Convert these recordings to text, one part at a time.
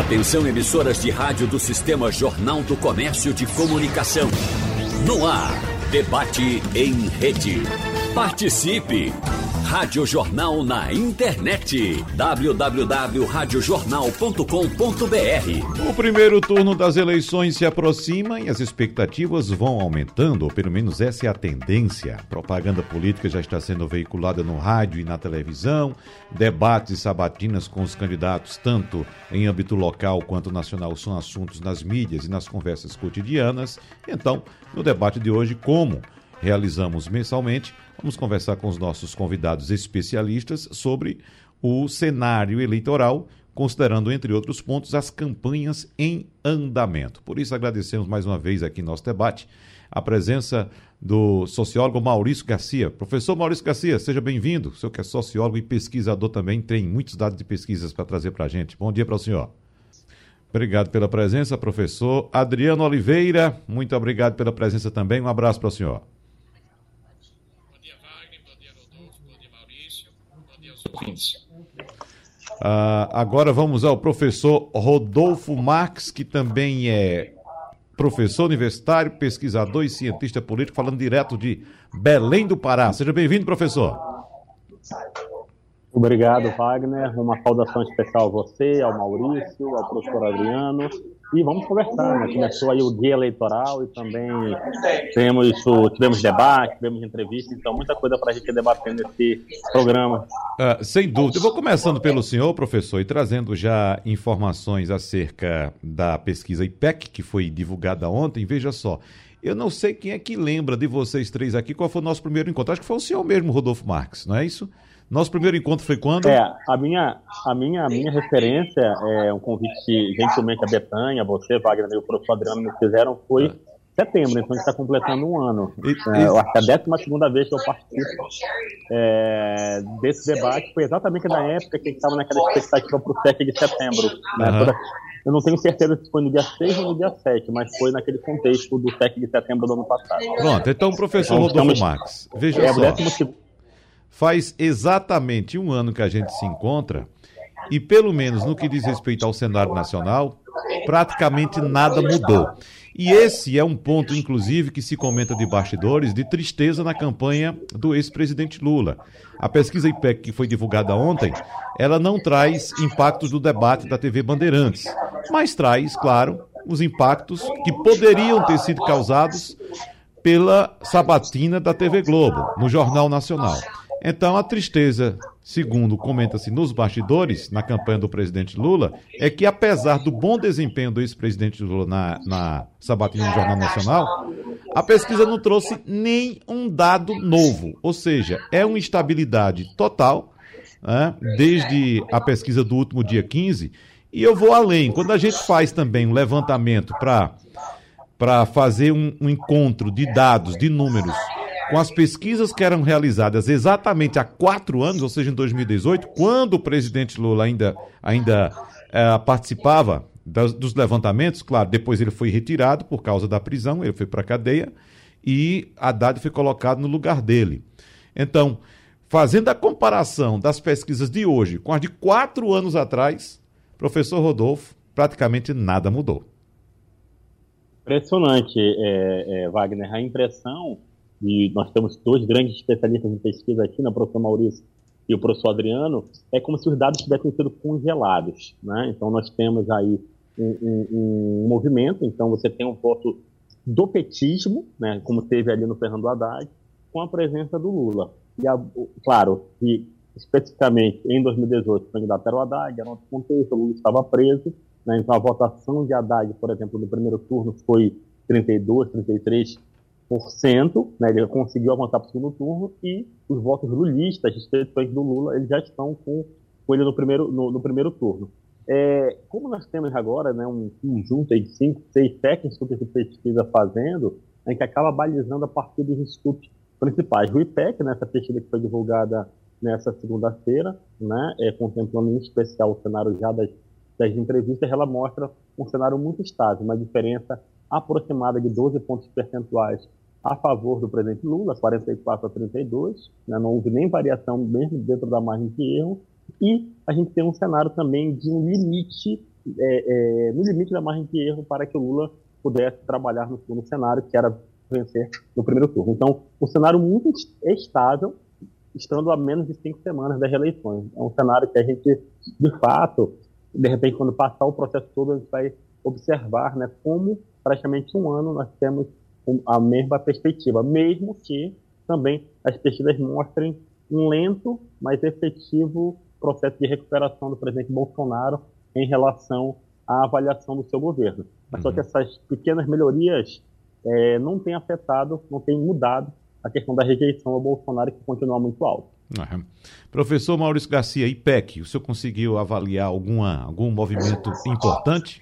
Atenção emissoras de rádio do Sistema Jornal do Comércio de Comunicação. No ar, debate em rede. Participe! Rádio Jornal na internet. www.radiojornal.com.br O primeiro turno das eleições se aproxima e as expectativas vão aumentando, ou pelo menos essa é a tendência. Propaganda política já está sendo veiculada no rádio e na televisão, debates e sabatinas com os candidatos, tanto em âmbito local quanto nacional, são assuntos nas mídias e nas conversas cotidianas. Então, no debate de hoje, como realizamos mensalmente, vamos conversar com os nossos convidados especialistas sobre o cenário eleitoral, considerando, entre outros pontos, as campanhas em andamento. Por isso, agradecemos mais uma vez aqui nosso debate a presença do sociólogo Maurício Garcia. Professor Maurício Garcia, seja bem-vindo. O senhor que é sociólogo e pesquisador também, tem muitos dados de pesquisas para trazer para a gente. Bom dia para o senhor. Obrigado pela presença, professor. Adriano Oliveira, muito obrigado pela presença também. Um abraço para o senhor. Uh, agora vamos ao professor Rodolfo Marques, que também é professor universitário, pesquisador e cientista político, falando direto de Belém do Pará. Seja bem-vindo, professor. Obrigado, Wagner. Uma saudação especial a você, ao Maurício, ao professor Adriano e vamos conversar, né? Começou aí o dia eleitoral e também temos o, tivemos debate, tivemos entrevista, então muita coisa para a gente debater nesse programa. Uh, sem dúvida. Eu vou começando pelo senhor, professor, e trazendo já informações acerca da pesquisa IPEC, que foi divulgada ontem. Veja só, eu não sei quem é que lembra de vocês três aqui qual foi o nosso primeiro encontro. Acho que foi o senhor mesmo, Rodolfo Marques, não é isso? Nosso primeiro encontro foi quando? É, a minha, a minha, a minha referência é um convite que gentilmente a Betânia, você, Wagner e o professor Adriano me fizeram foi ah. setembro, então a gente está completando um ano. E, é, eu acho que é a décima segunda vez que eu participo é, desse debate foi exatamente na época que a gente estava naquela expectativa para o 7 de setembro. Né? Uhum. Toda, eu não tenho certeza se foi no dia 6 ou no dia 7, mas foi naquele contexto do 7 de setembro do ano passado. Pronto, então, professor então, Rodolfo estamos, Marques, veja é, só. Faz exatamente um ano que a gente se encontra e, pelo menos no que diz respeito ao cenário nacional, praticamente nada mudou. E esse é um ponto, inclusive, que se comenta de bastidores de tristeza na campanha do ex-presidente Lula. A pesquisa IPEC que foi divulgada ontem, ela não traz impactos do debate da TV Bandeirantes, mas traz, claro, os impactos que poderiam ter sido causados pela sabatina da TV Globo, no Jornal Nacional. Então, a tristeza, segundo comenta-se nos bastidores, na campanha do presidente Lula, é que, apesar do bom desempenho do ex-presidente Lula na, na sabatina do Jornal Nacional, a pesquisa não trouxe nem um dado novo. Ou seja, é uma instabilidade total, né, desde a pesquisa do último dia 15. E eu vou além. Quando a gente faz também um levantamento para fazer um, um encontro de dados, de números com as pesquisas que eram realizadas exatamente há quatro anos, ou seja, em 2018, quando o presidente Lula ainda, ainda é, participava das, dos levantamentos, claro, depois ele foi retirado por causa da prisão, ele foi para a cadeia e Haddad foi colocado no lugar dele. Então, fazendo a comparação das pesquisas de hoje com as de quatro anos atrás, professor Rodolfo, praticamente nada mudou. Impressionante, é, é, Wagner. A impressão e nós temos dois grandes especialistas em pesquisa aqui, né, o professor Maurício e o professor Adriano, é como se os dados tivessem sido congelados. Né? Então, nós temos aí um, um, um, movimento, então você tem um voto do petismo, né, como teve ali no Fernando Haddad, com a presença do Lula. E, a, claro, que especificamente em 2018 o candidato era o Haddad, era outro contexto, o Lula estava preso, né, então a votação de Haddad, por exemplo, no primeiro turno foi 32, 33 né, ele conseguiu avançar para o segundo turno e os votos lulistas, restantes do Lula, eles já estão com, com ele no primeiro, no, no primeiro turno. É, como nós temos agora né, um conjunto de cinco, seis técnicos de pesquisa fazendo, a gente acaba balizando a partir dos institutos principais. O IPEC, né, essa pesquisa que foi divulgada nessa segunda-feira, né, é, contemplando em especial o cenário já das, das entrevistas, ela mostra um cenário muito estável, uma diferença aproximada de 12 pontos percentuais a favor do presidente Lula, 44 a 32, né, não houve nem variação mesmo dentro da margem de erro, e a gente tem um cenário também de um limite é, é, no limite da margem de erro para que o Lula pudesse trabalhar no segundo cenário, que era vencer no primeiro turno. Então, um cenário muito estável, estando a menos de cinco semanas das eleições. É um cenário que a gente, de fato, de repente, quando passar o processo todo, a gente vai observar né, como praticamente um ano nós temos a mesma perspectiva, mesmo que também as pesquisas mostrem um lento, mas efetivo processo de recuperação do presidente Bolsonaro em relação à avaliação do seu governo. Mas uhum. só que essas pequenas melhorias é, não têm afetado, não têm mudado a questão da rejeição ao Bolsonaro, que continua muito alta. Uhum. Professor Maurício Garcia, IPEC, o senhor conseguiu avaliar alguma, algum movimento importante?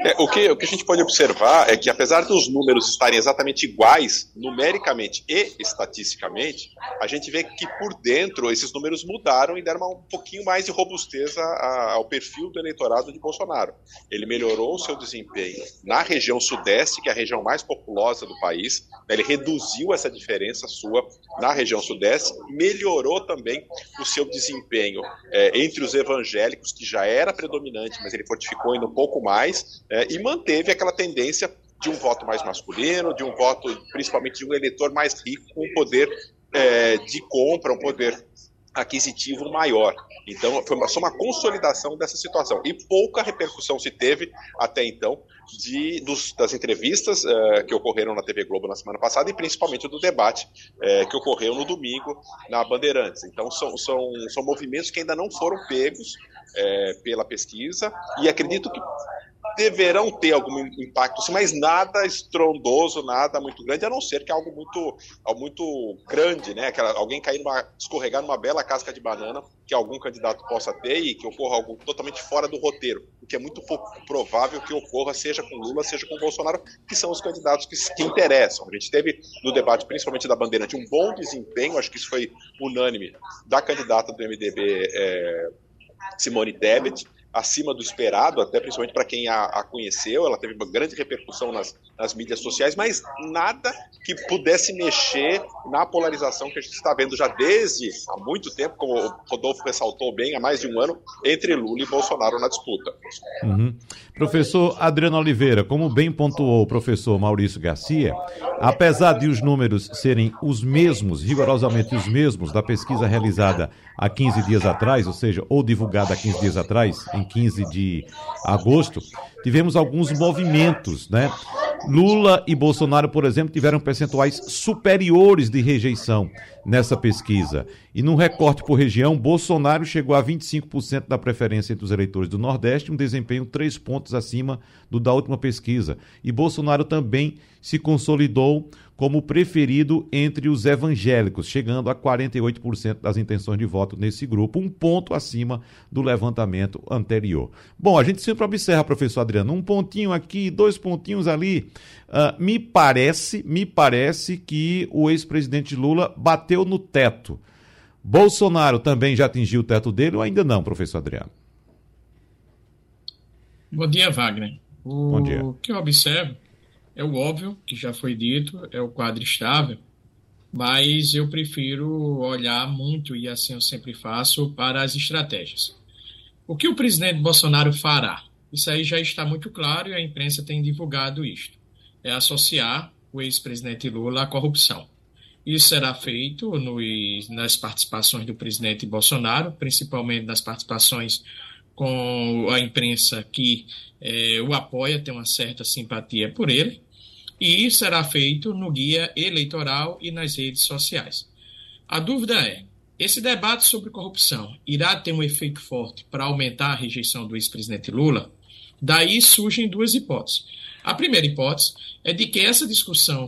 É, o, que, o que a gente pode observar é que, apesar dos números estarem exatamente iguais, numericamente e estatisticamente, a gente vê que por dentro esses números mudaram e deram um pouquinho mais de robusteza ao perfil do eleitorado de Bolsonaro. Ele melhorou o seu desempenho na região sudeste, que é a região mais populosa do país, né, ele reduziu essa diferença sua na região sudeste, melhorou também o seu desempenho é, entre os evangélicos, que já era predominante, mas ele fortificou ainda um pouco mais é, e manteve aquela tendência de um voto mais masculino, de um voto, principalmente de um eleitor mais rico, com um poder é, de compra, um poder aquisitivo maior. Então, foi uma, só uma consolidação dessa situação. E pouca repercussão se teve até então de, dos, das entrevistas uh, que ocorreram na TV Globo na semana passada e principalmente do debate uh, que ocorreu no domingo na Bandeirantes. Então, são, são, são movimentos que ainda não foram pegos uh, pela pesquisa e acredito que deverão ter algum impacto, sim, mas nada estrondoso, nada muito grande, a não ser que algo muito, algo muito grande, né? Aquela, alguém cair numa, escorregar numa bela casca de banana que algum candidato possa ter e que ocorra algo totalmente fora do roteiro, o que é muito pouco provável que ocorra, seja com Lula, seja com Bolsonaro, que são os candidatos que, que interessam. A gente teve no debate, principalmente da Bandeirante, um bom desempenho, acho que isso foi unânime, da candidata do MDB. É, Simone Tebet, acima do esperado, até principalmente para quem a, a, conheceu. Ela teve uma grande repercussão nas, nas, mídias sociais, mas nada que pudesse mexer na polarização que a gente está vendo já desde há muito tempo, como o Rodolfo ressaltou bem, há mais de um ano, entre Lula e Bolsonaro na disputa. Uhum. Professor Adriano Oliveira, como bem pontuou o professor Maurício Garcia, apesar de os números serem os mesmos, rigorosamente os mesmos, da pesquisa realizada há 15 dias atrás, ou seja, ou divulgada há 15 dias atrás, em 15 de agosto, tivemos alguns movimentos, né? Lula e Bolsonaro, por exemplo, tiveram percentuais superiores de rejeição nessa pesquisa. E num recorte por região, Bolsonaro chegou a 25% da preferência entre os eleitores do Nordeste, um desempenho três pontos acima do da última pesquisa. E Bolsonaro também se consolidou como preferido entre os evangélicos, chegando a 48% das intenções de voto nesse grupo, um ponto acima do levantamento anterior. Bom, a gente sempre observa, professor Adriano, um pontinho aqui, dois pontinhos ali. Uh, me parece, me parece que o ex-presidente Lula bateu no teto. Bolsonaro também já atingiu o teto dele ou ainda não, professor Adriano? Bom dia, Wagner. O Bom dia. que eu observo é o óbvio, que já foi dito, é o quadro estável, mas eu prefiro olhar muito, e assim eu sempre faço, para as estratégias. O que o presidente Bolsonaro fará? Isso aí já está muito claro e a imprensa tem divulgado isto. É associar o ex-presidente Lula à corrupção. Isso será feito nas participações do presidente Bolsonaro, principalmente nas participações com a imprensa que é, o apoia, tem uma certa simpatia por ele, e será feito no guia eleitoral e nas redes sociais. A dúvida é: esse debate sobre corrupção irá ter um efeito forte para aumentar a rejeição do ex-presidente Lula? Daí surgem duas hipóteses. A primeira hipótese é de que essa discussão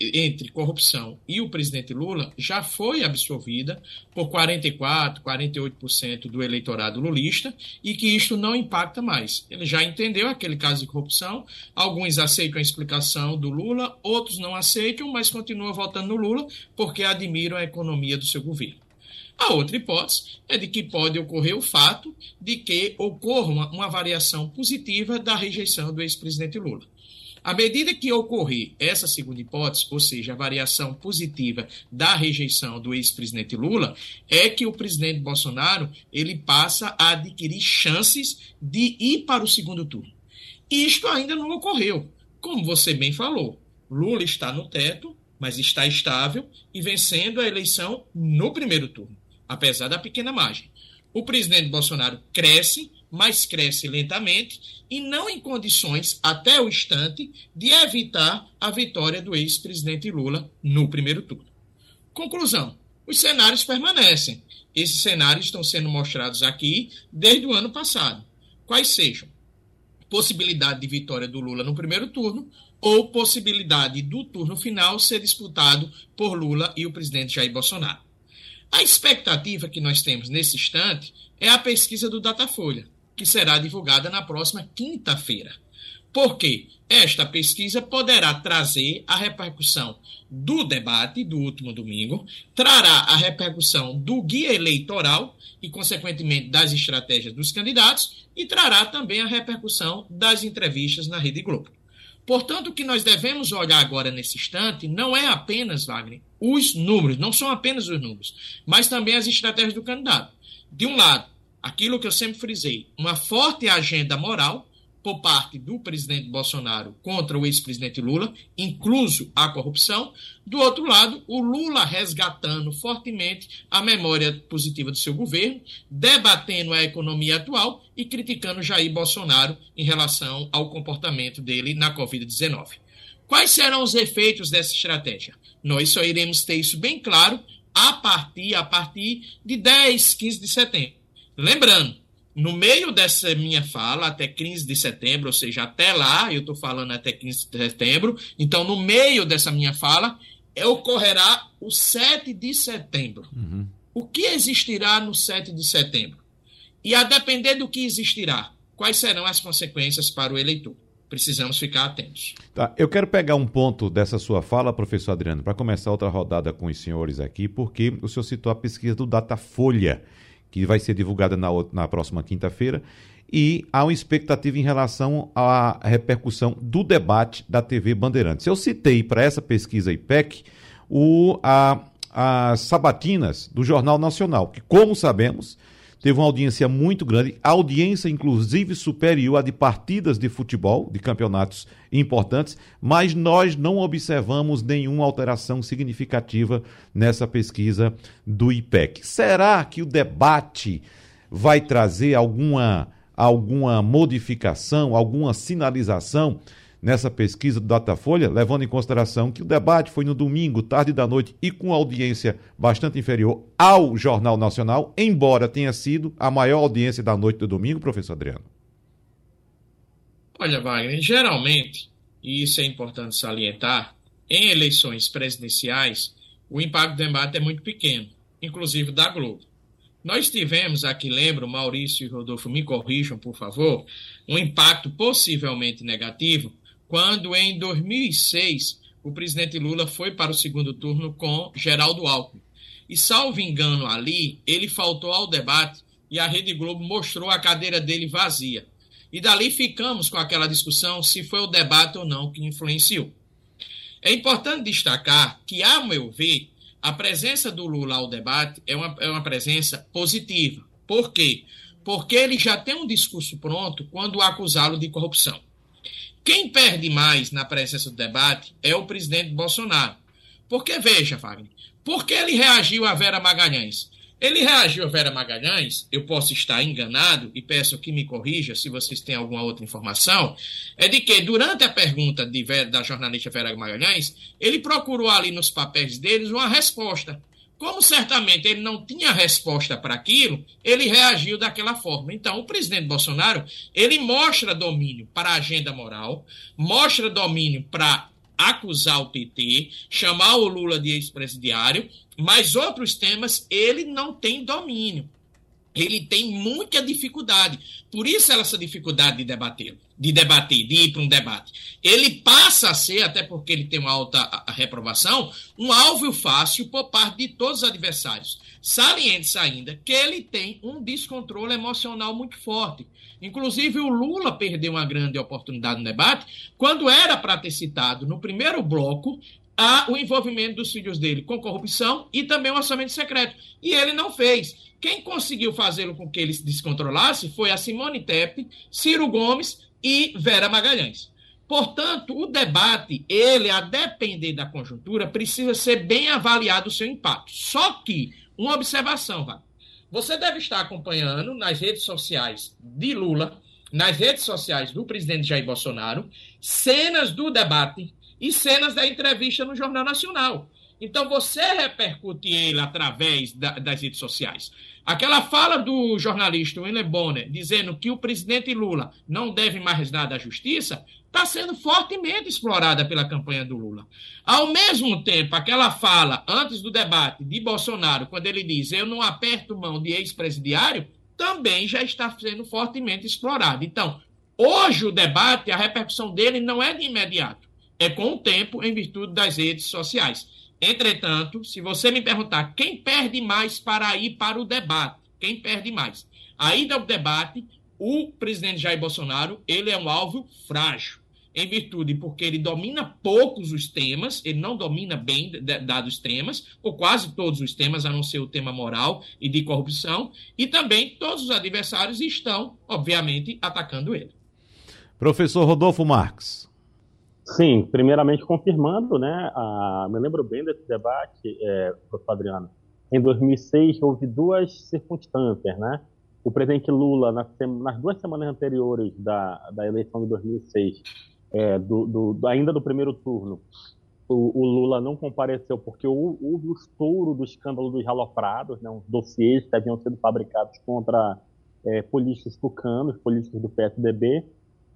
entre corrupção e o presidente Lula já foi absorvida por 44, 48% do eleitorado lulista e que isto não impacta mais. Ele já entendeu aquele caso de corrupção, alguns aceitam a explicação do Lula, outros não aceitam, mas continuam votando no Lula porque admiram a economia do seu governo. A outra hipótese é de que pode ocorrer o fato de que ocorra uma, uma variação positiva da rejeição do ex-presidente Lula. À medida que ocorrer essa segunda hipótese, ou seja, a variação positiva da rejeição do ex-presidente Lula, é que o presidente Bolsonaro ele passa a adquirir chances de ir para o segundo turno. Isto ainda não ocorreu. Como você bem falou, Lula está no teto, mas está estável e vencendo a eleição no primeiro turno, apesar da pequena margem. O presidente Bolsonaro cresce, mas cresce lentamente e não em condições, até o instante, de evitar a vitória do ex-presidente Lula no primeiro turno. Conclusão: os cenários permanecem. Esses cenários estão sendo mostrados aqui desde o ano passado. Quais sejam? Possibilidade de vitória do Lula no primeiro turno, ou possibilidade do turno final ser disputado por Lula e o presidente Jair Bolsonaro. A expectativa que nós temos nesse instante é a pesquisa do Datafolha, que será divulgada na próxima quinta-feira. Porque esta pesquisa poderá trazer a repercussão do debate do último domingo, trará a repercussão do guia eleitoral e, consequentemente, das estratégias dos candidatos, e trará também a repercussão das entrevistas na Rede Globo. Portanto, o que nós devemos olhar agora nesse instante não é apenas, Wagner, os números, não são apenas os números, mas também as estratégias do candidato. De um lado, aquilo que eu sempre frisei, uma forte agenda moral, por parte do presidente Bolsonaro contra o ex-presidente Lula, incluso a corrupção. Do outro lado, o Lula resgatando fortemente a memória positiva do seu governo, debatendo a economia atual e criticando Jair Bolsonaro em relação ao comportamento dele na Covid-19. Quais serão os efeitos dessa estratégia? Nós só iremos ter isso bem claro a partir, a partir de 10, 15 de setembro. Lembrando, no meio dessa minha fala, até 15 de setembro, ou seja, até lá, eu estou falando até 15 de setembro, então no meio dessa minha fala, ocorrerá o 7 de setembro. Uhum. O que existirá no 7 de setembro? E a depender do que existirá, quais serão as consequências para o eleitor? Precisamos ficar atentos. Tá, eu quero pegar um ponto dessa sua fala, professor Adriano, para começar outra rodada com os senhores aqui, porque o senhor citou a pesquisa do Datafolha que vai ser divulgada na, na próxima quinta-feira, e há uma expectativa em relação à repercussão do debate da TV Bandeirantes. Eu citei para essa pesquisa IPEC o, a, as sabatinas do Jornal Nacional, que, como sabemos, teve uma audiência muito grande, audiência inclusive superior à de partidas de futebol, de campeonatos importantes, mas nós não observamos nenhuma alteração significativa nessa pesquisa do IPEC. Será que o debate vai trazer alguma, alguma modificação, alguma sinalização? Nessa pesquisa do Datafolha, levando em consideração que o debate foi no domingo, tarde da noite e com audiência bastante inferior ao Jornal Nacional, embora tenha sido a maior audiência da noite do domingo, professor Adriano? Olha, Wagner, geralmente, e isso é importante salientar, em eleições presidenciais, o impacto do debate é muito pequeno, inclusive da Globo. Nós tivemos, aqui lembro, Maurício e Rodolfo, me corrijam, por favor, um impacto possivelmente negativo quando em 2006 o presidente Lula foi para o segundo turno com Geraldo Alckmin. E, salvo engano ali, ele faltou ao debate e a Rede Globo mostrou a cadeira dele vazia. E dali ficamos com aquela discussão se foi o debate ou não que influenciou. É importante destacar que, a meu ver, a presença do Lula ao debate é uma, é uma presença positiva. Por quê? Porque ele já tem um discurso pronto quando acusá-lo de corrupção. Quem perde mais na presença do debate é o presidente Bolsonaro. Porque, veja, Wagner, por que ele reagiu a Vera Magalhães? Ele reagiu a Vera Magalhães, eu posso estar enganado e peço que me corrija se vocês têm alguma outra informação, é de que durante a pergunta Vera, da jornalista Vera Magalhães, ele procurou ali nos papéis deles uma resposta. Como certamente ele não tinha resposta para aquilo, ele reagiu daquela forma. Então, o presidente Bolsonaro, ele mostra domínio para a agenda moral, mostra domínio para acusar o PT, chamar o Lula de ex-presidiário, mas outros temas ele não tem domínio ele tem muita dificuldade. Por isso essa dificuldade de debater, de debater, de ir para um debate. Ele passa a ser, até porque ele tem uma alta reprovação, um alvo fácil por parte de todos os adversários. Saliente ainda que ele tem um descontrole emocional muito forte. Inclusive, o Lula perdeu uma grande oportunidade no debate, quando era para ter citado no primeiro bloco a, o envolvimento dos filhos dele com corrupção e também o orçamento secreto. E ele não fez. Quem conseguiu fazê-lo com que ele se descontrolasse foi a Simone Tebet, Ciro Gomes e Vera Magalhães. Portanto, o debate, ele, a depender da conjuntura, precisa ser bem avaliado o seu impacto. Só que, uma observação, vai. Você deve estar acompanhando nas redes sociais de Lula, nas redes sociais do presidente Jair Bolsonaro, cenas do debate e cenas da entrevista no Jornal Nacional. Então você repercute ele através da, das redes sociais. Aquela fala do jornalista William Bonner dizendo que o presidente Lula não deve mais nada à justiça está sendo fortemente explorada pela campanha do Lula. Ao mesmo tempo, aquela fala antes do debate de Bolsonaro, quando ele diz eu não aperto mão de ex-presidiário, também já está sendo fortemente explorada. Então, hoje o debate, a repercussão dele não é de imediato, é com o tempo em virtude das redes sociais. Entretanto, se você me perguntar quem perde mais para ir para o debate, quem perde mais? A ida ao debate o presidente Jair Bolsonaro, ele é um alvo frágil, em virtude porque ele domina poucos os temas, ele não domina bem dados temas, ou quase todos os temas, a não ser o tema moral e de corrupção, e também todos os adversários estão, obviamente, atacando ele. Professor Rodolfo Marques. Sim, primeiramente confirmando, né, a, me lembro bem desse debate, é, professor Adriano, em 2006 houve duas circunstâncias, né, o presidente Lula, nas, nas duas semanas anteriores da, da eleição de 2006, é, do, do, ainda do primeiro turno, o, o, Lula não compareceu porque houve o estouro do escândalo dos aloprados, né, uns dossiês que haviam sido fabricados contra é, políticos tucanos, políticos do PSDB,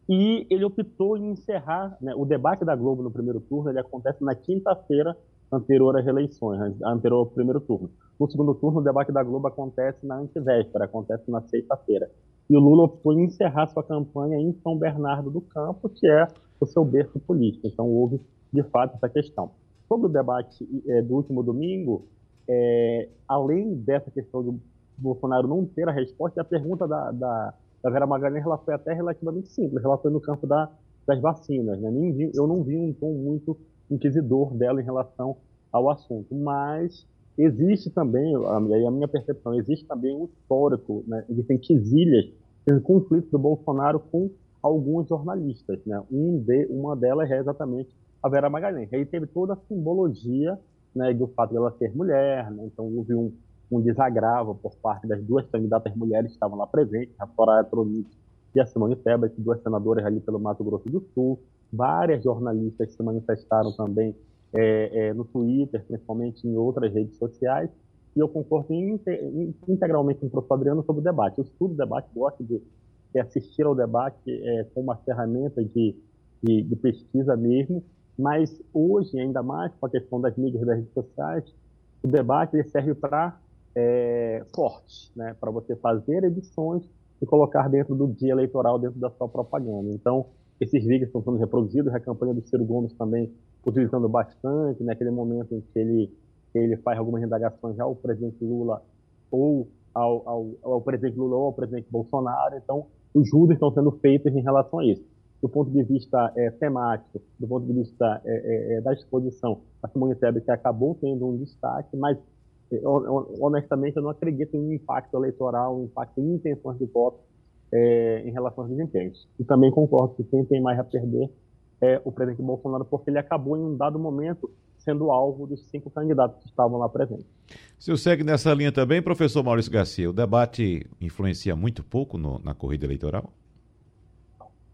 e ele optou em encerrar né, o debate da Globo no primeiro turno. Ele acontece na quinta-feira anterior às eleições, anterior ao primeiro turno. No segundo turno, o debate da Globo acontece na antevéspera, acontece na sexta-feira. E o Lula optou em encerrar sua campanha em São Bernardo do Campo, que é o seu berço político. Então, houve, de fato, essa questão. Sobre o debate é, do último domingo, é, além dessa questão do Bolsonaro não ter a resposta, a pergunta da, da, da Vera Magalhães ela foi até relativamente simples. Ela foi no campo da, das vacinas. Né? Eu não vi um tom muito inquisidor dela em relação ao assunto. Mas existe também, a minha percepção, existe também um histórico, né? existem quesilhas, um conflito do Bolsonaro com alguns jornalistas. Né? Um de, uma delas é exatamente a Vera Magalhães. Aí teve toda a simbologia né, do fato de ela ser mulher, né? então houve um, um desagravo por parte das duas candidatas mulheres que estavam lá presentes, a Soraya Tronic e a Simone Tebet, duas senadoras ali pelo Mato Grosso do Sul, várias jornalistas se manifestaram também é, é, no Twitter, principalmente em outras redes sociais, e eu concordo integralmente com o professor Adriano sobre o debate. Eu estudo o debate, gosto de, de assistir ao debate é, como uma ferramenta de, de, de, pesquisa mesmo, mas hoje, ainda mais com a questão das mídias e das redes sociais, o debate serve para é, cortes, né, para você fazer edições e colocar dentro do dia eleitoral, dentro da sua propaganda. Então, esses vídeos estão sendo reproduzidos, a campanha do Ciro Gomes também utilizando bastante, naquele momento em que ele, ele faz algumas indagações ao presidente Lula ou ao, ao, ao presidente Lula ou ao presidente Bolsonaro. Então, os juros estão sendo feitos em relação a isso. Do ponto de vista é, temático, do ponto de vista é, é, é da exposição, a Simone Tebet acabou tendo um destaque, mas honestamente eu não acredito em um impacto eleitoral, um impacto em intenções de voto é, em relação aos desempenhos. E também concordo que quem tem mais a perder é o presidente Bolsonaro, porque ele acabou em um dado momento sendo alvo dos cinco candidatos que estavam lá presentes. Se segue nessa linha também, professor Maurício Garcia, o debate influencia muito pouco no, na corrida eleitoral?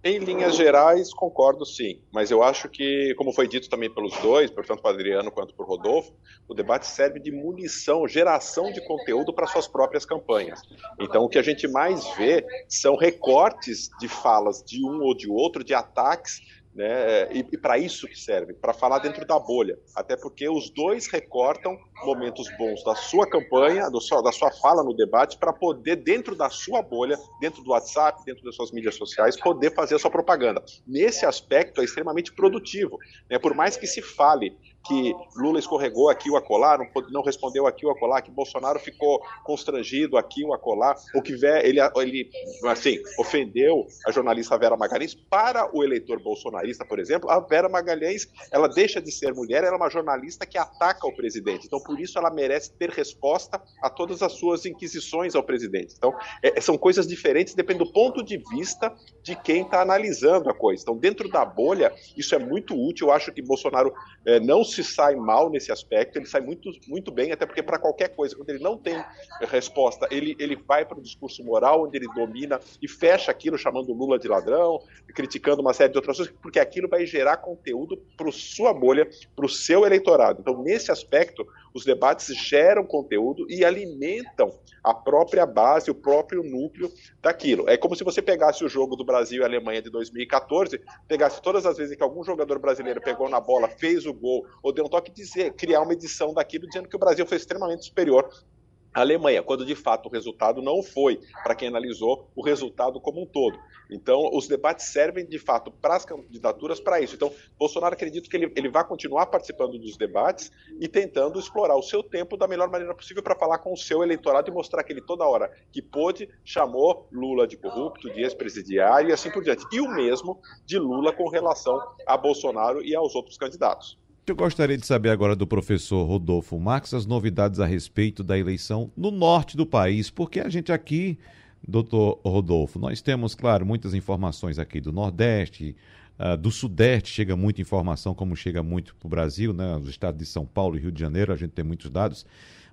Em linhas gerais, concordo sim, mas eu acho que, como foi dito também pelos dois, tanto para Adriano quanto para o Rodolfo, o debate serve de munição, geração de conteúdo para suas próprias campanhas. Então, o que a gente mais vê são recortes de falas de um ou de outro, de ataques Né? E, e para isso que serve, para falar dentro da bolha. Até porque os dois recortam momentos bons da sua campanha, do da sua fala no debate, para poder, dentro da sua bolha, dentro do WhatsApp, dentro das suas mídias sociais, poder fazer a sua propaganda. Nesse aspecto, é extremamente produtivo. Né? Por mais que se fale que Lula escorregou aqui o acolá, não, não respondeu aqui o acolá, que Bolsonaro ficou constrangido aqui o acolá, ou que ele, ele assim, ofendeu a jornalista Vera Magalhães. Para o eleitor bolsonarista, por exemplo, a Vera Magalhães, ela deixa de ser mulher, ela é uma jornalista que ataca o presidente. Então, por isso, ela merece ter resposta a todas as suas inquisições ao presidente. Então, é, são coisas diferentes, depende do ponto de vista de quem está analisando a coisa. Então, dentro da bolha, isso é muito útil. Eu acho que Bolsonaro é, não se sai mal nesse aspecto, ele sai muito, muito bem, até porque para qualquer coisa, quando ele não tem resposta, ele, ele vai para o discurso moral, onde ele domina e fecha aquilo, chamando Lula de ladrão, criticando uma série de outras coisas, porque aquilo vai gerar conteúdo para sua bolha, para o seu eleitorado. Então, nesse aspecto, os debates geram conteúdo e alimentam a própria base, o próprio núcleo daquilo. É como se você pegasse o jogo do Brasil e Alemanha de 2014, pegasse todas as vezes que algum jogador brasileiro pegou na bola, fez o gol, ou deu um toque, dizer, criar uma edição daquilo dizendo que o Brasil foi extremamente superior Alemanha, quando de fato o resultado não foi, para quem analisou, o resultado como um todo. Então, os debates servem de fato para as candidaturas para isso. Então, Bolsonaro acredito que ele, ele vai continuar participando dos debates e tentando explorar o seu tempo da melhor maneira possível para falar com o seu eleitorado e mostrar que ele toda hora que pôde chamou Lula de corrupto, de ex-presidiário e assim por diante. E o mesmo de Lula com relação a Bolsonaro e aos outros candidatos. Eu gostaria de saber agora do professor Rodolfo Marques as novidades a respeito da eleição no norte do país, porque a gente aqui, doutor Rodolfo, nós temos, claro, muitas informações aqui do Nordeste, uh, do Sudeste, chega muita informação, como chega muito para o Brasil, né? Os estados de São Paulo e Rio de Janeiro, a gente tem muitos dados.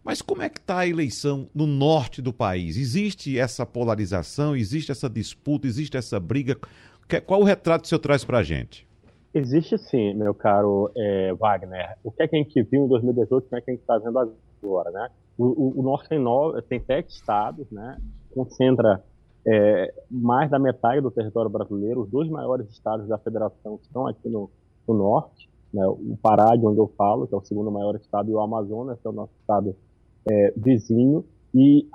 Mas como é que está a eleição no norte do país? Existe essa polarização, existe essa disputa, existe essa briga? Qual o retrato que o senhor traz para a gente? Existe sim, meu caro é, Wagner. O que é que a gente viu em 2018, o que é que a gente está vendo agora, né? O, o, o tem, nove, tem sete estados, né? Concentra é, mais da metade do território brasileiro. Os dois maiores estados da federação estão aqui no, no Norte, né? O Pará, de onde eu falo, que é o segundo maior estado, e o Amazonas, que é o nosso estado é, vizinho. E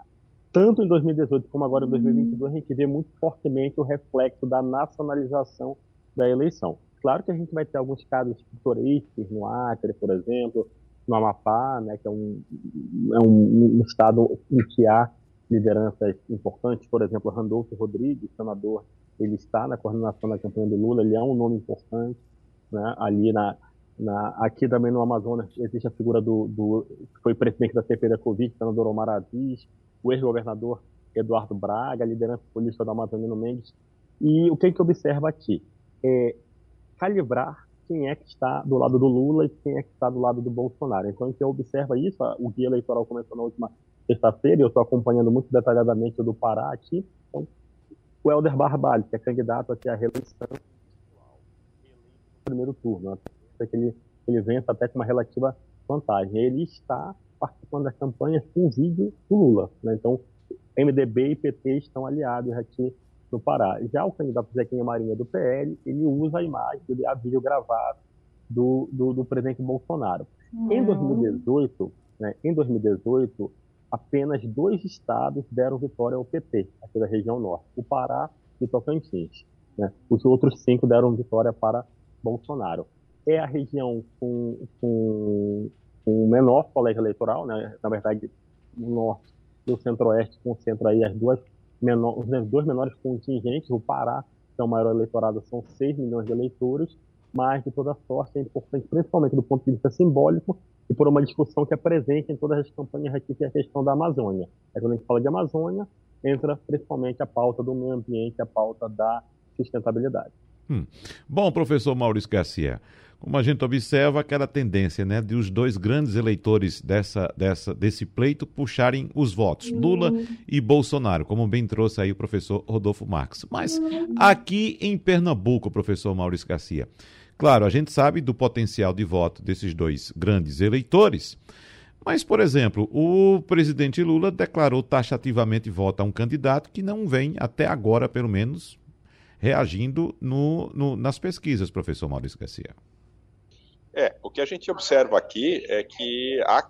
tanto em 2018 como agora em 2022, a gente vê muito fortemente o reflexo da nacionalização da eleição. Claro que a gente vai ter alguns casos pitorescos no Acre, por exemplo, no Amapá, né, que é um, é um, um estado em que há lideranças importantes, por exemplo, Randolfo Rodrigues, senador, ele está na coordenação da campanha do Lula, ele é um nome importante, né, ali na, na, aqui também no Amazonas existe a figura do, do que foi presidente da CPI da Covid, senador Omar Aziz, o ex-governador Eduardo Braga, a liderança política do Amazonino Mendes. E o que a gente observa aqui? É, calibrar quem é que está do lado do Lula e quem é que está do lado do Bolsonaro. Então, a gente observa isso, o guia eleitoral começou na última sexta-feira, eu estou acompanhando muito detalhadamente o do Pará aqui. Então, o Helder Barbalho, que é candidato aqui à reeleição no primeiro turno, né? que ele, ele vença até com uma relativa vantagem. Ele está participando da campanha com vídeo do Lula. Né? Então, MDB e PT estão aliados aqui no Pará. Já o candidato Zequinha Marinha do PL, ele usa a imagem, ele a vídeo gravado do, do, do presidente Bolsonaro. Uhum. Em 2018, né, em 2018, apenas dois estados deram vitória ao PT, aqui da região norte, o Pará e Tocantins. Né? Os outros cinco deram vitória para Bolsonaro. É a região com, com, com o menor colégio eleitoral, né? na verdade, o norte e o centro-oeste concentram aí as duas menor, os dois menores contingentes, o Pará, que é o maior eleitorado, são 6 milhões de eleitores, mas de toda sorte é importante, principalmente do ponto de vista simbólico, e por uma discussão que é presente em todas as campanhas aqui, que é a questão da Amazônia. É quando a gente fala de Amazônia, entra principalmente a pauta do meio ambiente, a pauta da sustentabilidade. Hum. Bom, professor Maurício Garcia, como a gente observa, aquela tendência né, de os dois grandes eleitores dessa, dessa, desse pleito puxarem os votos, Lula e Bolsonaro, como bem trouxe aí o professor Rodolfo Marques. Mas aqui em Pernambuco, professor Maurício Garcia, claro, a gente sabe do potencial de voto desses dois grandes eleitores, mas, por exemplo, o presidente Lula declarou taxativamente voto a um candidato que não vem, até agora, pelo menos, reagindo no, no, nas pesquisas, professor Maurício Garcia. É, o que a gente observa aqui é que há,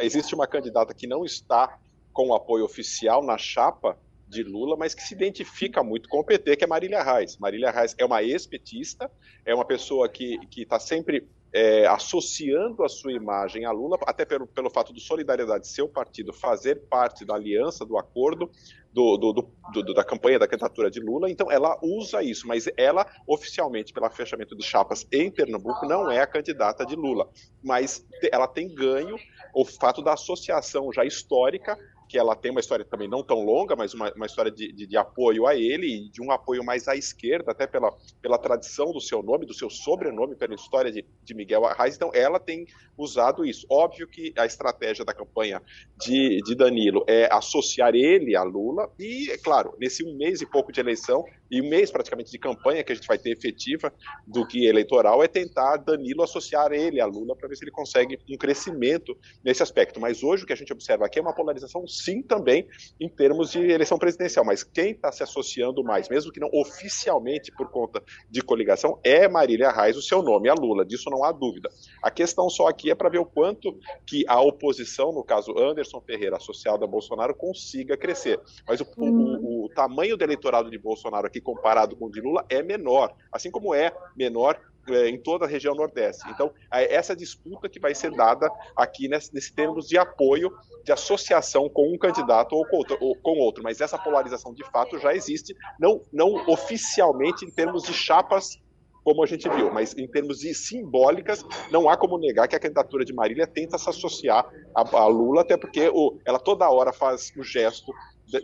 existe uma candidata que não está com apoio oficial na chapa de Lula, mas que se identifica muito com o PT, que é Marília Reis. Marília Reis é uma ex-petista, é uma pessoa que está sempre é, associando a sua imagem a Lula, até pelo, pelo fato do Solidariedade, seu partido, fazer parte da aliança, do acordo, do, do, do, da campanha da candidatura de Lula, então ela usa isso, mas ela, oficialmente, pelo fechamento de chapas em Pernambuco, não é a candidata de Lula. Mas ela tem ganho o fato da associação já histórica que ela tem uma história também não tão longa, mas uma, uma história de, de, de, apoio a ele e de um apoio mais à esquerda, até pela, pela tradição do seu nome, do seu sobrenome, pela história de, de Miguel Arraes. Então, ela tem usado isso. Óbvio que a estratégia da campanha de, de Danilo é associar ele a Lula, e, é claro, nesse um mês e pouco de eleição, e um mês praticamente de campanha que a gente vai ter efetiva do que eleitoral, é tentar Danilo associar ele a Lula para ver se ele consegue um crescimento nesse aspecto. Mas hoje o que a gente observa aqui é uma polarização sim também em termos de eleição presidencial, mas quem está se associando mais, mesmo que não oficialmente por conta de coligação, é Marília Reis, o seu nome, a Lula, disso não há dúvida. A questão só aqui é para ver o quanto que a oposição, no caso Anderson Ferreira, associado a Bolsonaro, consiga crescer. Mas o, o, o tamanho do eleitorado de Bolsonaro aqui comparado com o de Lula é menor, assim como é menor é, em toda a região Nordeste. Então, essa disputa que vai ser dada aqui nesse, nesse termos de apoio, de associação com um candidato ou com, outro, ou com outro, mas essa polarização de fato já existe, não, não oficialmente em termos de chapas como a gente viu, mas em termos de simbólicas, não há como negar que a candidatura de Marília tenta se associar a, a Lula, até porque o, ela toda hora faz o gesto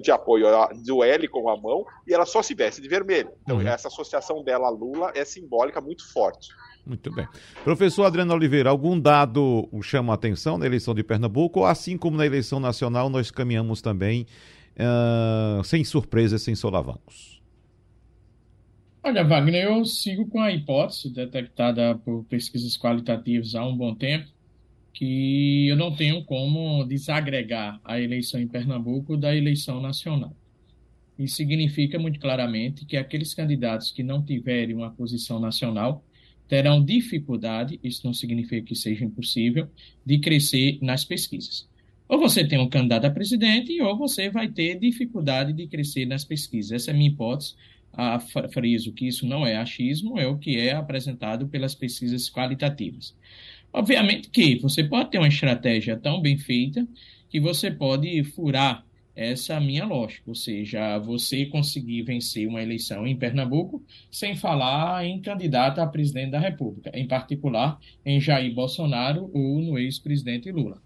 de apoio do L com a mão e ela só se veste de vermelho. Então, uhum. essa associação dela a Lula é simbólica muito forte. Muito bem. Professor Adriano Oliveira, algum dado chama a atenção na eleição de Pernambuco, ou assim como na eleição nacional, nós caminhamos também uh, sem surpresas, sem solavancos? Olha, Wagner, eu sigo com a hipótese detectada por pesquisas qualitativas há um bom tempo, que eu não tenho como desagregar a eleição em Pernambuco da eleição nacional. Isso significa muito claramente que aqueles candidatos que não tiverem uma posição nacional terão dificuldade, isso não significa que seja impossível, de crescer nas pesquisas. Ou você tem um candidato a presidente, ou você vai ter dificuldade de crescer nas pesquisas. Essa é a minha hipótese. A friso que isso não é achismo, é o que é apresentado pelas pesquisas qualitativas. Obviamente que você pode ter uma estratégia tão bem feita que você pode furar essa minha lógica, ou seja, você conseguir vencer uma eleição em Pernambuco sem falar em candidato a presidente da República, em particular em Jair Bolsonaro ou no ex-presidente Lula.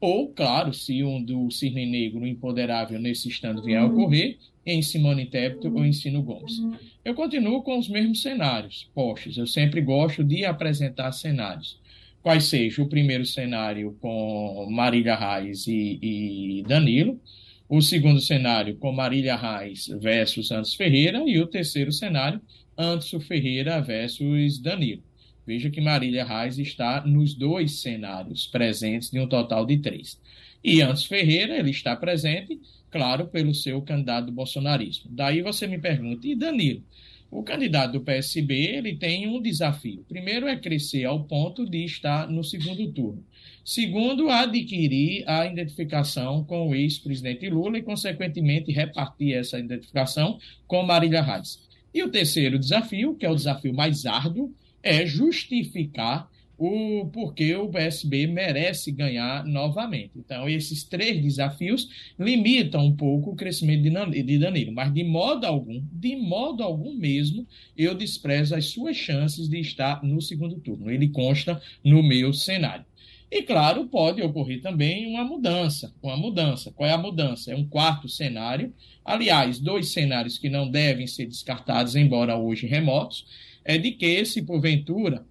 Ou, claro, se um do cisne negro empoderável nesse instante vier a ocorrer, em Simone Tebet ou em Cino Gomes. Eu continuo com os mesmos cenários postos. Eu sempre gosto de apresentar cenários quais seja o primeiro cenário com Marília Reis e, e Danilo, o segundo cenário com Marília Reis versus Antos Ferreira e o terceiro cenário Antos Ferreira versus Danilo. Veja que Marília Reis está nos dois cenários presentes de um total de três. E Antos Ferreira, ele está presente, claro, pelo seu candidato bolsonarismo. Daí você me pergunta, e Danilo? O candidato do PSB ele tem um desafio. Primeiro é crescer ao ponto de estar no segundo turno. Segundo, adquirir a identificação com o ex-presidente Lula e, consequentemente, repartir essa identificação com Marília Reis. E o terceiro desafio, que é o desafio mais árduo, é justificar o porquê o PSB merece ganhar novamente. Então, esses três desafios limitam um pouco o crescimento de Danilo, mas de modo algum, de modo algum mesmo, eu desprezo as suas chances de estar no segundo turno. Ele consta no meu cenário. E claro, pode ocorrer também uma mudança. Uma mudança. Qual é a mudança? É um quarto cenário. Aliás, dois cenários que não devem ser descartados, embora hoje remotos, é de que, se porventura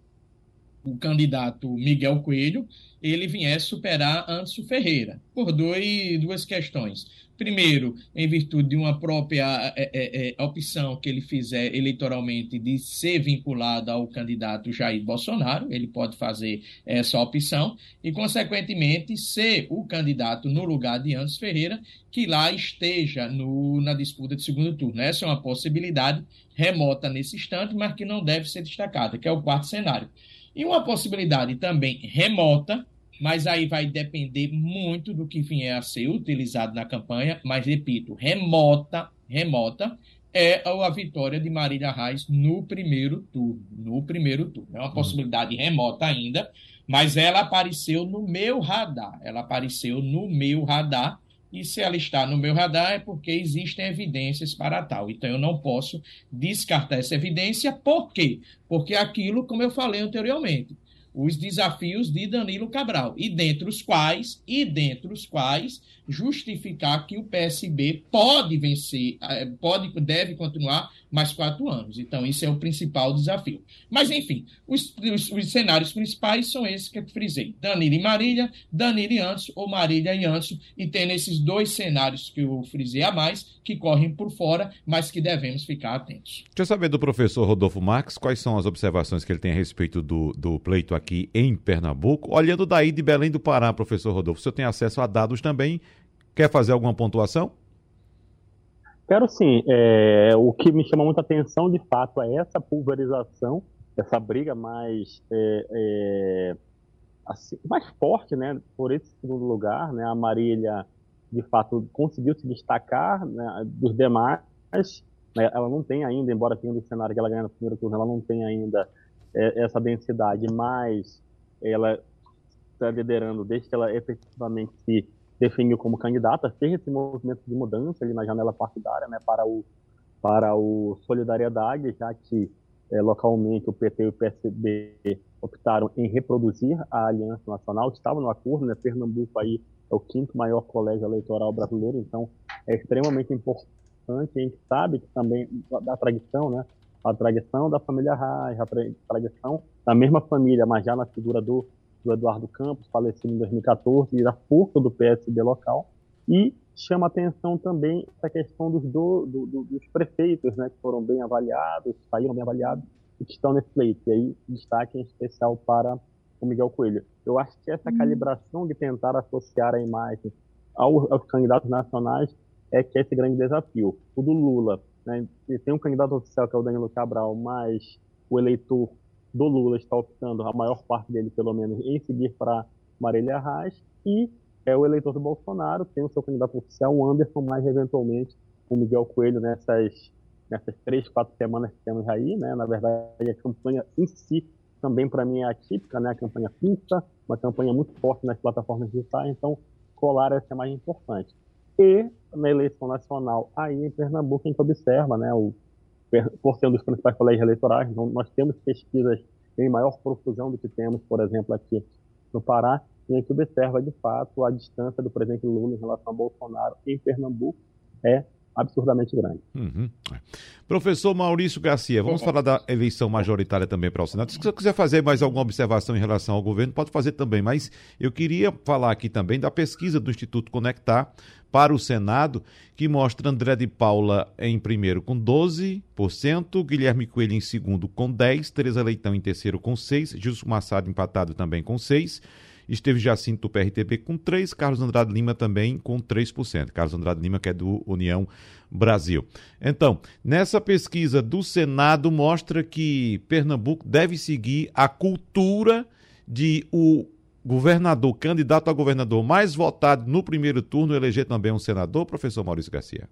o candidato Miguel Coelho ele viesse superar Anderson Ferreira, por dois, duas questões. Primeiro, em virtude de uma própria é, é, é, opção que ele fizer eleitoralmente de ser vinculado ao candidato Jair Bolsonaro, ele pode fazer essa opção, e, consequentemente, ser o candidato no lugar de Anderson Ferreira, que lá esteja no, na disputa de segundo turno. Essa é uma possibilidade remota nesse instante, mas que não deve ser destacada, que é o quarto cenário. E uma possibilidade também remota, mas aí vai depender muito do que vier a ser utilizado na campanha, mas repito, remota, remota, é a vitória de Marília Reis no primeiro turno, no primeiro turno. É uma uhum. possibilidade remota ainda, mas ela apareceu no meu radar, ela apareceu no meu radar, e se ela está no meu radar é porque existem evidências para tal. Então eu não posso descartar essa evidência. Por quê? Porque aquilo, como eu falei anteriormente, os desafios de Danilo Cabral, e dentre os quais, e dentre os quais, justificar que o PSB pode vencer, eh, pode, deve continuar mais quatro anos. Então, isso é o principal desafio. Mas, enfim, os, os, os cenários principais são esses que eu frisei: Danilo e Marília, Danilo e Anso, ou Marília e Anso, e tem esses dois cenários que eu frisei a mais, que correm por fora, mas que devemos ficar atentos. Deixa eu saber do professor Rodolfo Marques quais são as observações que ele tem a respeito do, do pleito aqui em Pernambuco. Olhando daí de Belém do Pará, professor Rodolfo, o senhor tem acesso a dados também. Quer fazer alguma pontuação? Quero sim. É, o que me chama muita atenção, de fato, é essa pulverização, essa briga mais, é, é, assim, mais forte, né, por esse segundo lugar. Né, a Marília, de fato, conseguiu se destacar né, dos demais. Né, ela não tem ainda, embora tenha um cenário que ela ganha no primeiro turno, ela não tem ainda essa densidade, mas ela está liderando desde que ela efetivamente se definiu como candidata, fez esse movimento de mudança ali na janela partidária, né, para o para o Solidariedade, já que é, localmente o PT e o PSB optaram em reproduzir a Aliança Nacional, estavam no acordo, né, Pernambuco aí é o quinto maior colégio eleitoral brasileiro, então é extremamente importante, a gente sabe que também da tradição, né, a tradição da família Reis, a tradição da mesma família, mas já na figura do do Eduardo Campos, falecido em 2014, e da força do PSB local. E chama atenção também essa questão dos, do, do, dos prefeitos, né, que foram bem avaliados, saíram bem avaliados e que estão nesse pleito. E aí, destaque em especial para o Miguel Coelho. Eu acho que essa hum. calibração de tentar associar a imagem aos, aos candidatos nacionais é que é esse grande desafio. O do Lula, né, tem um candidato oficial que é o Danilo Cabral, mas o eleitor do Lula está optando, a maior parte dele pelo menos, em seguir para Marília Reis, e é o eleitor do Bolsonaro, tem o seu candidato oficial, o Anderson, mais eventualmente o Miguel Coelho nessas, nessas três, quatro semanas que temos aí, né? Na verdade, a campanha em si também para mim é atípica, né? A campanha curta, uma campanha muito forte nas plataformas digitais, então colar essa é mais importante. E na eleição nacional aí em Pernambuco a gente observa, né? O por ser um dos principais colégios eleitorais, então nós temos pesquisas em maior profusão do que temos, por exemplo, aqui no Pará, e a gente observa, de fato, a distância do presidente Lula em relação a Bolsonaro em Pernambuco é absurdamente grande. Uhum. Professor Maurício Garcia, vamos falar da eleição majoritária também para o Senado. Se você quiser fazer mais alguma observação em relação ao governo, pode fazer também, mas eu queria falar aqui também da pesquisa do Instituto Conectar para o Senado, que mostra André de Paula em primeiro com 12%, Guilherme Coelho em segundo com 10%, Tereza Leitão em terceiro com 6%, Gilson Massado empatado também com 6%, Esteve Jacinto do PRTB com 3%, Carlos Andrade Lima também com 3%. Carlos Andrade Lima, que é do União Brasil. Então, nessa pesquisa do Senado, mostra que Pernambuco deve seguir a cultura de o governador, candidato a governador mais votado no primeiro turno, eleger também um senador, professor Maurício Garcia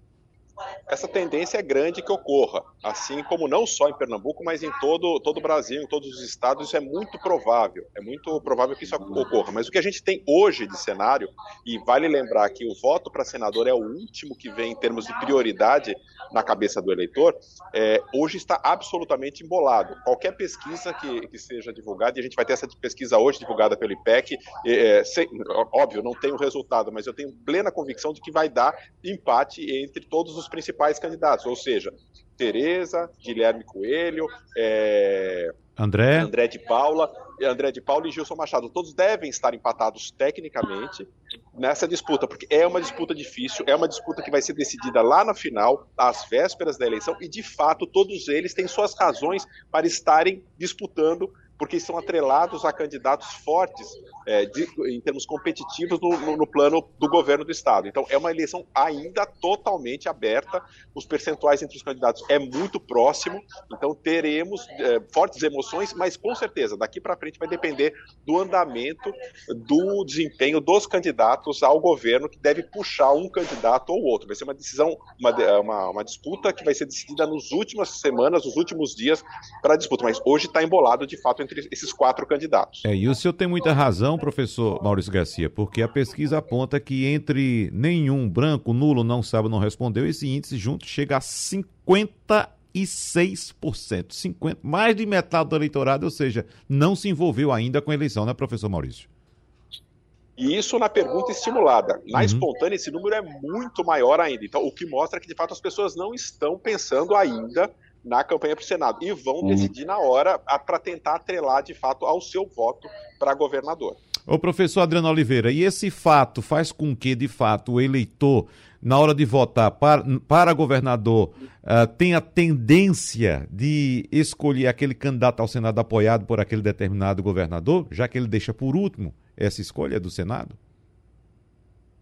essa tendência é grande que ocorra, assim como não só em Pernambuco, mas em todo, todo o Brasil, em todos os estados, isso é muito provável, é muito provável que isso ocorra. Mas o que a gente tem hoje de cenário, e vale lembrar que o voto para senador é o último que vem em termos de prioridade na cabeça do eleitor, é, hoje está absolutamente embolado. Qualquer pesquisa que, que seja divulgada, e a gente vai ter essa pesquisa hoje divulgada pelo IPEC, é, sem, óbvio, não tem o resultado, mas eu tenho plena convicção de que vai dar empate entre todos os principais candidatos, ou seja, Tereza, Guilherme Coelho, é, André. André de Paula, André de Paula e Gilson Machado. Todos devem estar empatados tecnicamente nessa disputa, porque é uma disputa difícil, é uma disputa que vai ser decidida lá na final, às vésperas da eleição, e de fato todos eles têm suas razões para estarem disputando porque são atrelados a candidatos fortes é, de, em termos competitivos no, no, no, plano do governo do Estado. Então, é uma eleição ainda totalmente aberta, os percentuais entre os candidatos é muito próximo, então teremos é, fortes emoções, mas com certeza, daqui para frente vai depender do andamento, do desempenho dos candidatos ao governo, que deve puxar um candidato ou outro. Vai ser uma decisão, uma, uma, uma disputa que vai ser decidida nas últimas semanas, nos últimos dias para a disputa, mas hoje está embolado de fato entre esses quatro candidatos. É, e o senhor tem muita razão, professor Maurício Garcia, porque a pesquisa aponta que entre nenhum branco, nulo, não sabe, não respondeu, esse índice junto chega a 56%, 50, mais de metade do eleitorado, ou seja, não se envolveu ainda com a eleição, né, professor Maurício? E isso na pergunta estimulada. Na uhum. espontânea, esse número é muito maior ainda. Então, o que mostra que, de fato, as pessoas não estão pensando ainda na campanha para o Senado e vão uhum. decidir na hora para tentar atrelar de fato ao seu voto para governador. Ô professor Adriano Oliveira, e esse fato faz com que, de fato, o eleitor, na hora de votar para, para governador, uh, tenha tendência de escolher aquele candidato ao Senado apoiado por aquele determinado governador, já que ele deixa por último essa escolha do Senado?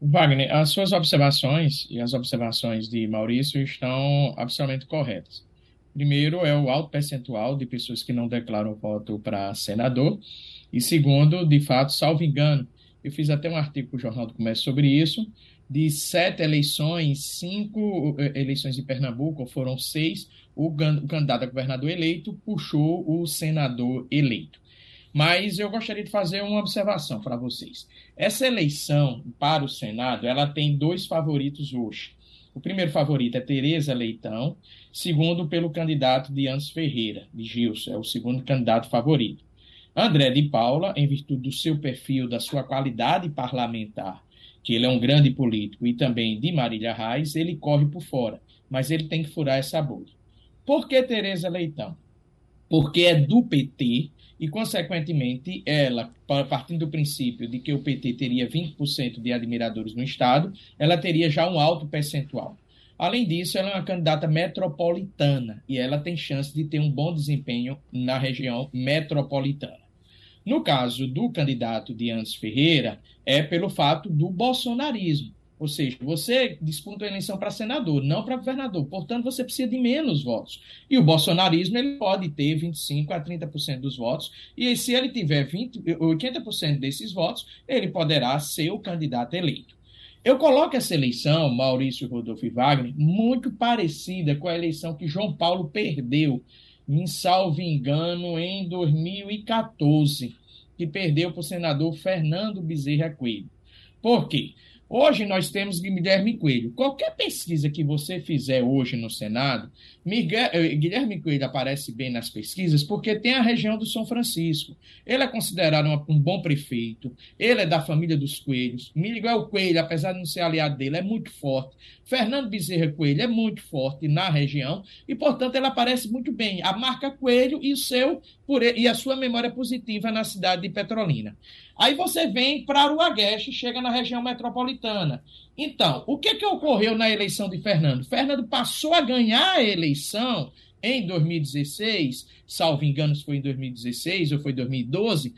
Wagner, as suas observações e as observações de Maurício estão absolutamente corretas. Primeiro é o alto percentual de pessoas que não declaram voto para senador. E segundo, de fato, salvo engano, eu fiz até um artigo para o Jornal do Comércio sobre isso. De sete eleições, cinco eh, eleições em Pernambuco, foram seis, o, candidato a governador eleito puxou o senador eleito. Mas eu gostaria de fazer uma observação para vocês. Essa eleição para o Senado, ela tem dois favoritos hoje. O primeiro favorito é Tereza Leitão, segundo pelo candidato Dianos Ferreira, de Gilson, é o segundo candidato favorito. André de Paula, em virtude do seu perfil, da sua qualidade parlamentar, que ele é um grande político, e também de Marília Reis, ele corre por fora, mas ele tem que furar essa bolha. Por que Tereza Leitão? Porque é do PT e, consequentemente, ela, partindo do princípio de que o PT teria 20% de admiradores no Estado, ela teria já um alto percentual. Além disso, ela é uma candidata metropolitana e ela tem chance de ter um bom desempenho na região metropolitana. No caso do candidato Dianes Ferreira, é pelo fato do bolsonarismo. Ou seja, você disputa a eleição para senador, não para governador. Portanto, você precisa de menos votos. E o bolsonarismo ele pode ter 25% a 30% dos votos. E se ele tiver 20, 80% desses votos, ele poderá ser o candidato eleito. Eu coloco essa eleição, Maurício Rodolfo e Wagner, muito parecida com a eleição que João Paulo perdeu, em salvo engano, em 2014, que perdeu para o senador Fernando Bezerra Coelho. Por quê? Hoje nós temos Guilherme Coelho. Qualquer pesquisa que você fizer hoje no Senado, Miguel, eh, Guilherme Coelho aparece bem nas pesquisas porque tem a região do São Francisco. Ele é considerado um, um bom prefeito, ele é da família dos Coelhos. Miguel Coelho, apesar de não ser aliado dele, é muito forte. Fernando Bezerra Coelho é muito forte na região e, portanto, ele aparece muito bem. A marca Coelho e o seu e a sua memória positiva na cidade de Petrolina. Aí você vem para Aruagueste, chega na região metropolitana. Então, o que, que ocorreu na eleição de Fernando? Fernando passou a ganhar a eleição em 2016, salvo engano se foi em 2016 ou foi 2012,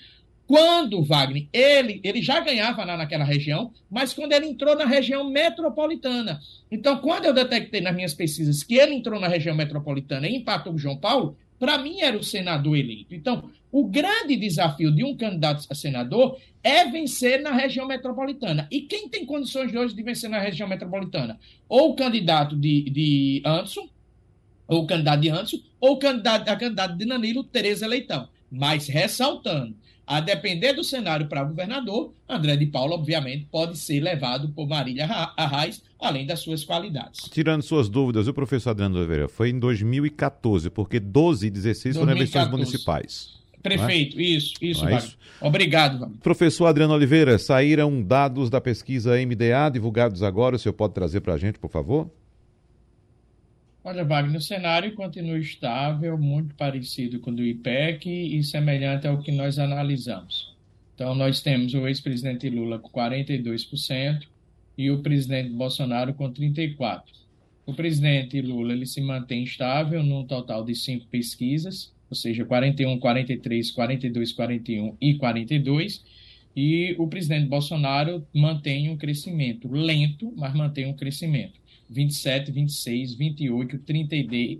quando Wagner, ele, ele já ganhava lá naquela região, mas quando ele entrou na região metropolitana. Então, quando eu detectei nas minhas pesquisas que ele entrou na região metropolitana e empatou o João Paulo, para mim era o senador eleito. Então, o grande desafio de um candidato a senador é vencer na região metropolitana. E quem tem condições hoje de vencer na região metropolitana? Ou o candidato de, de Anderson, ou o candidato de Anderson, ou o candidato, a candidata de Danilo, Tereza Leitão. Mas ressaltando, a depender do cenário para governador, André de Paula, obviamente, pode ser levado por Marília Arraes, além das suas qualidades. Tirando suas dúvidas, o professor Adriano Oliveira, foi em 2014, porque 12 e 16 foram eleições municipais. Prefeito, é? isso, isso, é isso? Obrigado, Wagner. Professor Adriano Oliveira, saíram dados da pesquisa MDA divulgados agora, o senhor pode trazer para a gente, por favor? Olha, Wagner, o cenário continua estável, muito parecido com o do IPEC e semelhante ao que nós analisamos. Então, nós temos o ex-presidente Lula com 42% e o presidente Bolsonaro com 34%. O presidente Lula ele se mantém estável num total de cinco pesquisas, ou seja, 41, 43, 42, 41 e 42. E o presidente Bolsonaro mantém um crescimento lento, mas mantém um crescimento. 27, 26, 28,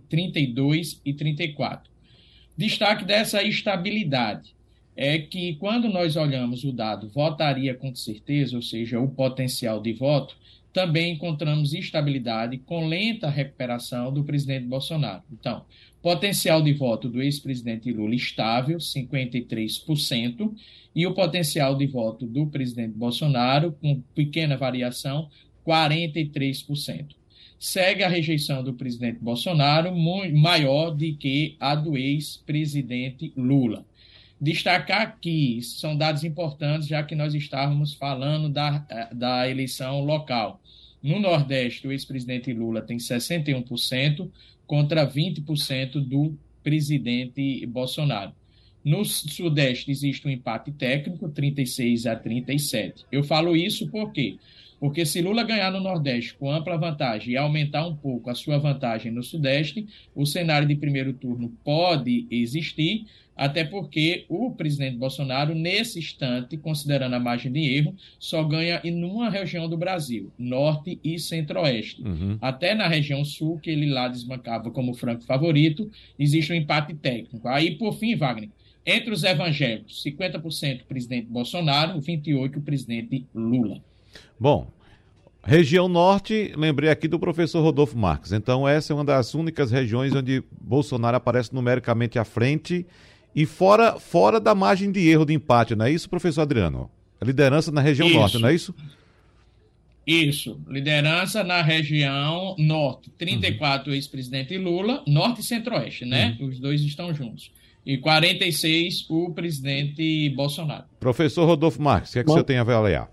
32 e 34. Destaque dessa estabilidade é que quando nós olhamos o dado votaria com certeza, ou seja, o potencial de voto, também encontramos estabilidade com lenta recuperação do presidente Bolsonaro. Então, potencial de voto do ex-presidente Lula estável, 53%, e o potencial de voto do presidente Bolsonaro, com pequena variação, 43%. Segue a rejeição do presidente Bolsonaro maior do que a do ex-presidente Lula. Destacar que são dados importantes, já que nós estávamos falando da, da eleição local. No Nordeste, o ex-presidente Lula tem 61% contra 20% do presidente Bolsonaro. No Sudeste existe um empate técnico, 36 a 37. Eu falo isso por quê? Porque se Lula ganhar no Nordeste com ampla vantagem e aumentar um pouco a sua vantagem no Sudeste, o cenário de primeiro turno pode existir, até porque o presidente Bolsonaro, nesse instante, considerando a margem de erro, só ganha em uma região do Brasil, norte e centro-oeste. Uhum. Até na região sul, que ele lá desbancava como franco favorito, existe um empate técnico. Aí, por fim, Wagner, entre os evangélicos, 50% o presidente Bolsonaro, 28% o presidente Lula. Bom, Região Norte, lembrei aqui do professor Rodolfo Marques. Então, essa é uma das únicas regiões onde Bolsonaro aparece numericamente à frente e fora, fora da margem de erro de empate, não é isso, professor Adriano? A liderança na região isso. norte, não é isso? Isso, liderança na região norte. 34 uhum. ex-presidente Lula, norte e centro-oeste, né? Uhum. Os dois estão juntos. E 46 o presidente Bolsonaro. Professor Rodolfo Marques, o que é que Bom, você tem a avaliar?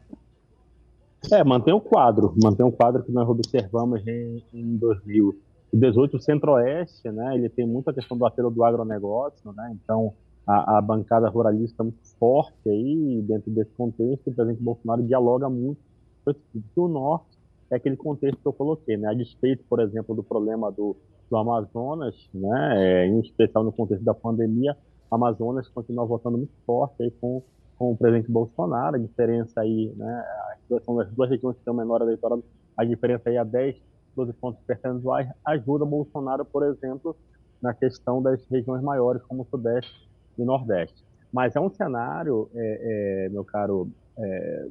É, mantém o quadro, mantém o quadro que nós observamos em, em 2000 o 18 Centro-Oeste, né, ele tem muita questão do apelo do agronegócio, né, então a, a, bancada ruralista é muito forte aí dentro desse contexto, o presidente Bolsonaro dialoga muito com esse do norte, é aquele contexto que eu coloquei, né, a despeito, por exemplo, do problema do, do Amazonas, né, é, em especial no contexto da pandemia, Amazonas continua votando muito forte aí com, com o presidente Bolsonaro, a diferença aí, né, são as duas regiões que têm o menor eleitorado, a diferença aí é 10 12 pontos percentuais ajuda Bolsonaro, por exemplo, na questão das regiões maiores, como o Sudeste e Nordeste. Mas é um cenário, é, é, meu caro é,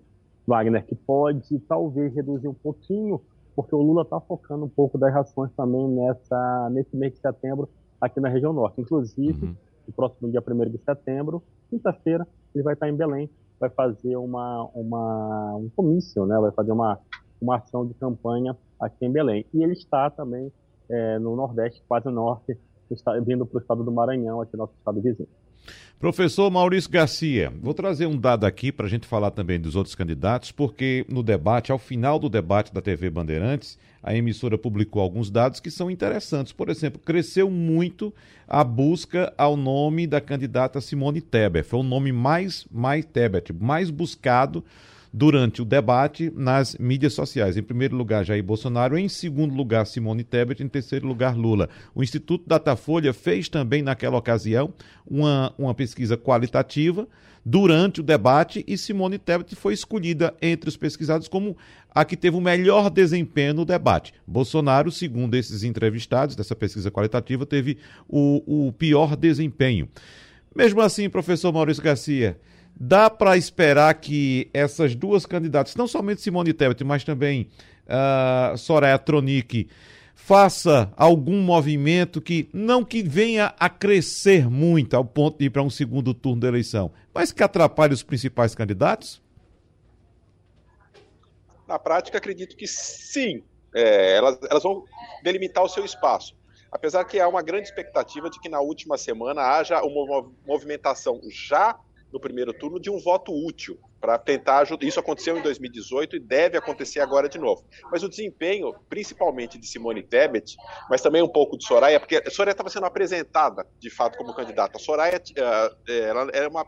Wagner, que pode talvez reduzir um pouquinho, porque o Lula está focando um pouco das ações também nessa, nesse mês de setembro aqui na região norte. Inclusive, uhum. no próximo dia 1 de setembro, quinta-feira, ele vai estar em Belém, vai fazer uma, uma, um comício, né? vai fazer uma, uma ação de campanha aqui em Belém. E ele está também é, no Nordeste, quase norte, está vindo para o estado do Maranhão, aqui no nosso estado vizinho. Professor Maurício Garcia, vou trazer um dado aqui para a gente falar também dos outros candidatos, porque no debate, ao final do debate da TV Bandeirantes, a emissora publicou alguns dados que são interessantes. Por exemplo, cresceu muito a busca ao nome da candidata Simone Tebet. Foi o nome mais, mais Tebet, mais buscado durante o debate nas mídias sociais. Em primeiro lugar, Jair Bolsonaro, em segundo lugar, Simone Tebet, em terceiro lugar, Lula. O Instituto Datafolha fez também, naquela ocasião, uma, uma pesquisa qualitativa durante o debate e Simone Tebet foi escolhida entre os pesquisados como a que teve o melhor desempenho no debate. Bolsonaro, segundo esses entrevistados dessa pesquisa qualitativa, teve o, o pior desempenho. Mesmo assim, professor Maurício Garcia, Dá para esperar que essas duas candidatas, não somente Simone Tebet, mas também uh, Soraya Tronic, faça algum movimento que não que venha a crescer muito ao ponto de ir para um segundo turno da eleição, mas que atrapalhe os principais candidatos? Na prática, acredito que sim. É, elas, elas vão delimitar o seu espaço. Apesar que há uma grande expectativa de que na última semana haja uma movimentação já no primeiro turno de um voto útil. Para tentar ajudar. Isso aconteceu em 2018 e deve acontecer agora de novo. Mas o desempenho, principalmente de Simone Tebet, mas também um pouco de Soraya, porque a Soraya estava sendo apresentada de fato como candidata. A Soraya eh, ela era uma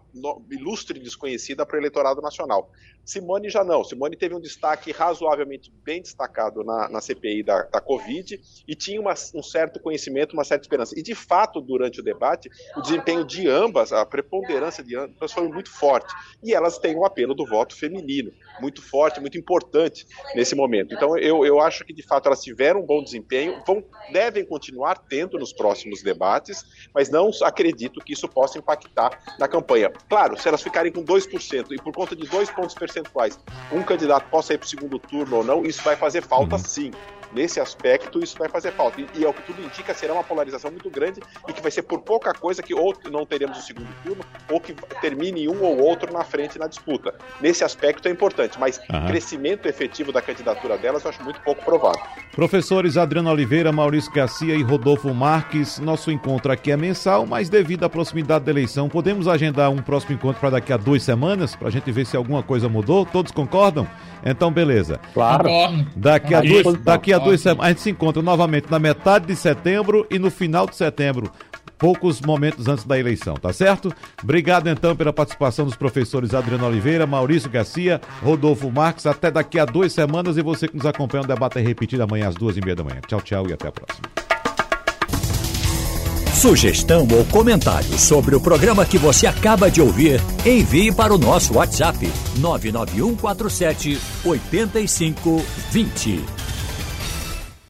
ilustre desconhecida para o eleitorado nacional. Simone já não. Simone teve um destaque razoavelmente bem destacado na, na CPI da, da Covid e tinha uma, um certo conhecimento, uma certa esperança. E, de fato, durante o debate, o desempenho de ambas, a preponderância de ambas foi muito forte. E elas têm um apelo do voto feminino, muito forte, muito importante nesse momento. Então, eu, eu acho que, de fato, elas tiveram um bom desempenho, vão, devem continuar tendo nos próximos debates, mas não acredito que isso possa impactar na campanha. Claro, se elas ficarem com 2% e por conta de dois pontos percentuais, percentuais um candidato possa ir para o segundo turno ou não, isso vai fazer falta uhum. sim nesse aspecto isso vai fazer falta. E, e é o que tudo indica, será uma polarização muito grande e que vai ser por pouca coisa que ou não teremos o segundo turno ou que termine um ou outro na frente na disputa. Nesse aspecto é importante, mas uhum. crescimento efetivo da candidatura delas eu acho muito pouco provável. Professores Adriano Oliveira, Maurício Garcia e Rodolfo Marques, nosso encontro aqui é mensal, mas devido à proximidade da eleição, podemos agendar um próximo encontro para daqui a duas semanas, para a gente ver se alguma coisa mudou? Todos concordam? Então, beleza. Claro. Daqui a, duas, daqui a duas semanas, a gente se encontra novamente na metade de setembro e no final de setembro poucos momentos antes da eleição, tá certo? Obrigado então pela participação dos professores Adriano Oliveira, Maurício Garcia, Rodolfo Marques. Até daqui a duas semanas e você que nos acompanha, o debate é repetido amanhã às duas e meia da manhã. Tchau, tchau e até a próxima. Sugestão ou comentário sobre o programa que você acaba de ouvir, envie para o nosso WhatsApp 99147 8520.